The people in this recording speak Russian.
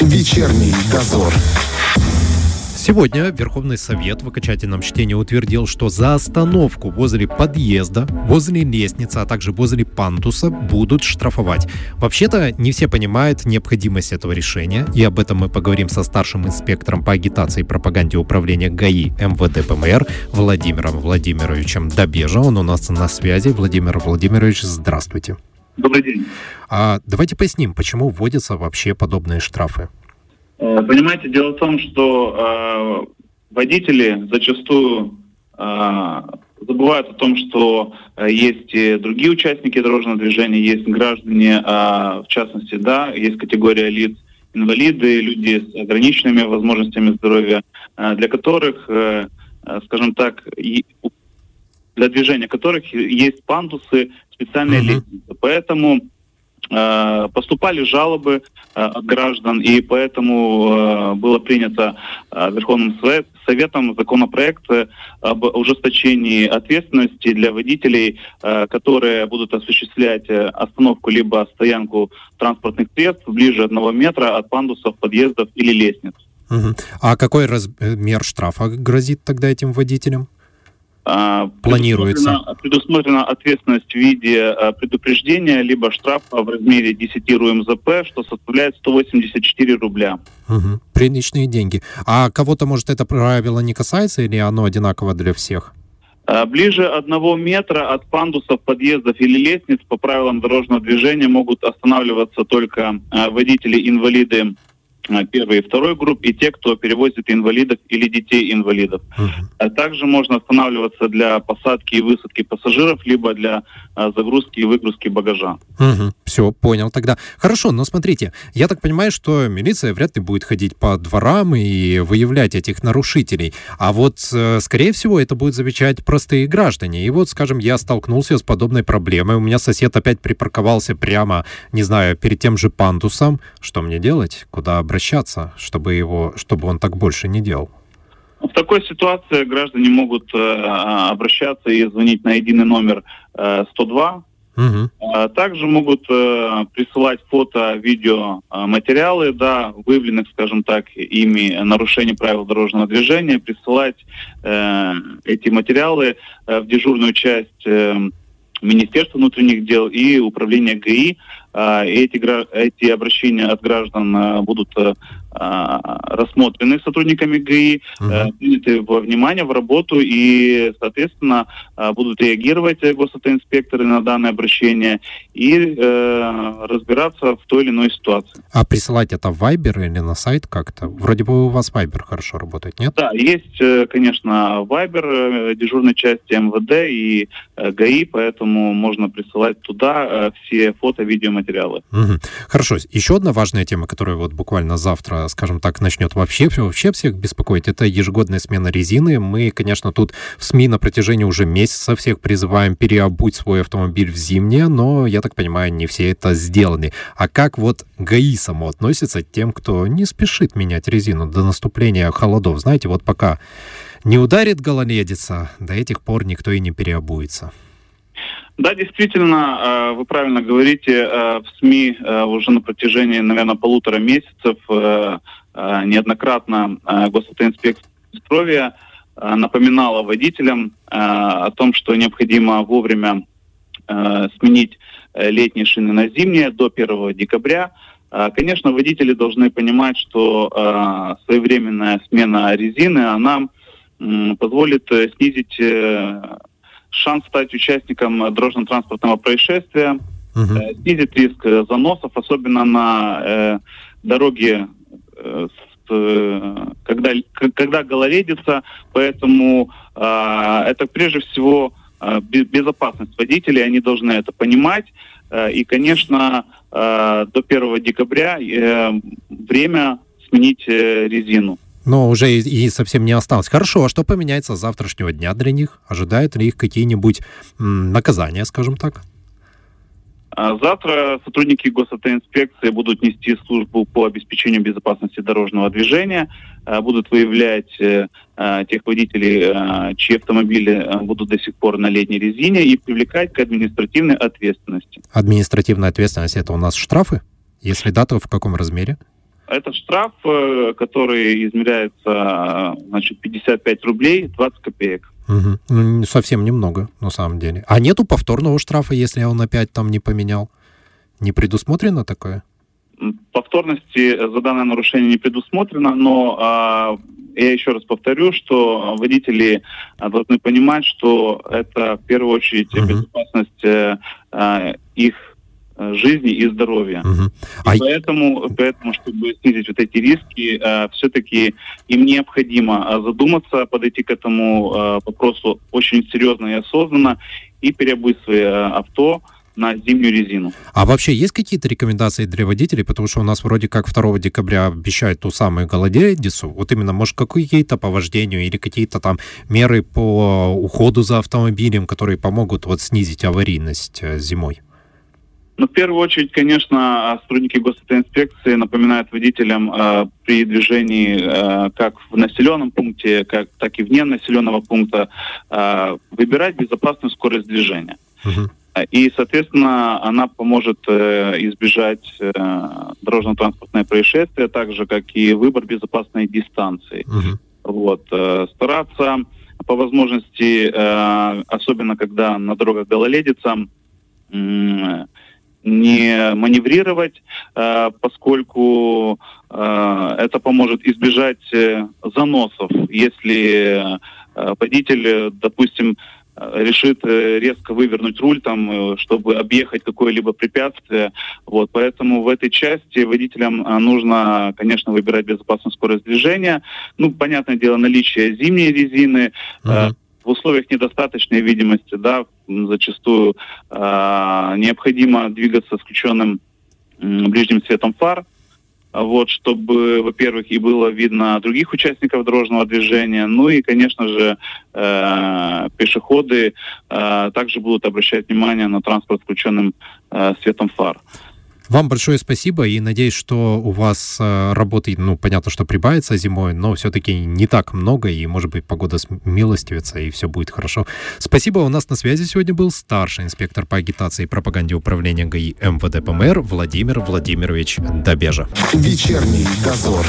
Вечерний дозор. Сегодня Верховный Совет в окончательном чтении утвердил, что за остановку возле подъезда, возле лестницы, а также возле пантуса будут штрафовать. Вообще-то не все понимают необходимость этого решения, и об этом мы поговорим со старшим инспектором по агитации и пропаганде управления ГАИ МВД ПМР Владимиром Владимировичем Добежа. Он у нас на связи. Владимир Владимирович, здравствуйте. Добрый день. А давайте поясним, почему вводятся вообще подобные штрафы. Э, понимаете, дело в том, что э, водители зачастую э, забывают о том, что э, есть и другие участники дорожного движения, есть граждане, э, в частности, да, есть категория лиц инвалиды, люди с ограниченными возможностями здоровья, э, для которых, э, э скажем так, и, для движения которых есть пандусы, специальные uh-huh. лестницы. Поэтому Э, поступали жалобы э, от граждан, и поэтому э, было принято Верховным Советом законопроект об ужесточении ответственности для водителей, которые будут осуществлять остановку либо стоянку транспортных средств ближе одного метра от пандусов, подъездов или лестниц. Угу. А какой размер штрафа грозит тогда этим водителям? А, планируется? Предусмотрена, предусмотрена ответственность в виде а, предупреждения либо штрафа в размере 10 РУМЗП, что составляет 184 рубля. Угу. Приличные деньги. А кого-то, может, это правило не касается или оно одинаково для всех? А, ближе одного метра от пандусов, подъездов или лестниц по правилам дорожного движения могут останавливаться только водители-инвалиды первой и второй групп, и те, кто перевозит инвалидов или детей инвалидов. Uh-huh. А также можно останавливаться для посадки и высадки пассажиров, либо для а, загрузки и выгрузки багажа. Uh-huh. Все, понял тогда. Хорошо, но смотрите, я так понимаю, что милиция вряд ли будет ходить по дворам и выявлять этих нарушителей. А вот, э, скорее всего, это будут замечать простые граждане. И вот, скажем, я столкнулся с подобной проблемой. У меня сосед опять припарковался прямо, не знаю, перед тем же пандусом. Что мне делать? Куда обращаться? Обращаться, чтобы, его, чтобы он так больше не делал? В такой ситуации граждане могут э, обращаться и звонить на единый номер э, 102. Угу. А также могут э, присылать фото, видео, э, материалы, да, выявленных, скажем так, ими нарушений правил дорожного движения, присылать э, эти материалы э, в дежурную часть э, Министерства внутренних дел и Управления ГАИ а, эти, эти обращения от граждан а, будут а, рассмотрены сотрудниками ГАИ, угу. приняты во внимание, в работу, и, соответственно, будут реагировать госавтоинспекторы на данное обращение и э, разбираться в той или иной ситуации. А присылать это в Viber или на сайт как-то? Вроде бы у вас Viber хорошо работает, нет? Да, есть, э, конечно, Viber дежурной части МВД и ГАИ, поэтому можно присылать туда все фото, видео, материалы. Угу. Хорошо. Еще одна важная тема, которая вот буквально завтра, скажем так, начнет вообще, вообще всех беспокоить, это ежегодная смена резины. Мы, конечно, тут в СМИ на протяжении уже месяца всех призываем переобуть свой автомобиль в зимнее, но, я так понимаю, не все это сделаны. А как вот ГАИ само относится тем, кто не спешит менять резину до наступления холодов? Знаете, вот пока не ударит гололедица, до этих пор никто и не переобуется. Да, действительно, э, вы правильно говорите, э, в СМИ э, уже на протяжении, наверное, полутора месяцев неоднократно госавтоинспекция напоминала водителям о том, что необходимо вовремя сменить летние шины на зимние до 1 декабря. Конечно, водители должны понимать, что своевременная смена резины, она позволит снизить шанс стать участником дорожно-транспортного происшествия, угу. э, снизит риск э, заносов, особенно на э, дороге, э, с, э, когда, когда гололедица, поэтому э, это прежде всего э, безопасность водителей, они должны это понимать. Э, и, конечно, э, до 1 декабря э, время сменить э, резину но уже и, и совсем не осталось. Хорошо, а что поменяется с завтрашнего дня для них? Ожидают ли их какие-нибудь м, наказания, скажем так? А завтра сотрудники госавтоинспекции будут нести службу по обеспечению безопасности дорожного движения, а, будут выявлять э, а, тех водителей, чьи автомобили будут до сих пор на летней резине, и привлекать к административной ответственности. Административная ответственность – это у нас штрафы? Если да, то в каком размере? Это штраф, э, который измеряется, значит, 55 рублей 20 копеек. Угу. Ну, совсем немного, на самом деле. А нету повторного штрафа, если он опять там не поменял? Не предусмотрено такое? Повторности за данное нарушение не предусмотрено, но а, я еще раз повторю, что водители должны понимать, что это в первую очередь uh-huh. безопасность а, их жизни и здоровья. И а... поэтому, поэтому, чтобы снизить вот эти риски, э, все-таки им необходимо задуматься, подойти к этому э, вопросу очень серьезно и осознанно и переобуть свои э, авто на зимнюю резину. А вообще есть какие-то рекомендации для водителей? Потому что у нас вроде как 2 декабря обещают ту самую голодедицу. Вот именно, может, какие-то по вождению или какие-то там меры по уходу за автомобилем, которые помогут вот снизить аварийность э, зимой? Ну, в первую очередь, конечно, сотрудники госавтоинспекции напоминают водителям э, при движении э, как в населенном пункте, как, так и вне населенного пункта э, выбирать безопасную скорость движения. И, соответственно, она поможет э, избежать э, дорожно-транспортное происшествие, так же, как и выбор безопасной дистанции. Угу. Вот, э, стараться по возможности, э, особенно когда на дорогах гололедица, э, не маневрировать, э, поскольку э, это поможет избежать э, заносов, если водитель, допустим, решит резко вывернуть руль, там, чтобы объехать какое-либо препятствие. Вот, поэтому в этой части водителям нужно, конечно, выбирать безопасную скорость движения. Ну, понятное дело, наличие зимней резины. Uh-huh. В условиях недостаточной видимости, да, зачастую э, необходимо двигаться с включенным ближним светом фар, вот, чтобы, во-первых, и было видно других участников дорожного движения, ну и, конечно же, э, пешеходы э, также будут обращать внимание на транспорт с включенным э, светом фар. Вам большое спасибо и надеюсь, что у вас э, работы, ну, понятно, что прибавится зимой, но все-таки не так много, и, может быть, погода смилостивится, и все будет хорошо. Спасибо. У нас на связи сегодня был старший инспектор по агитации и пропаганде управления ГАИ МВД ПМР Владимир Владимирович Добежа. Вечерний дозор.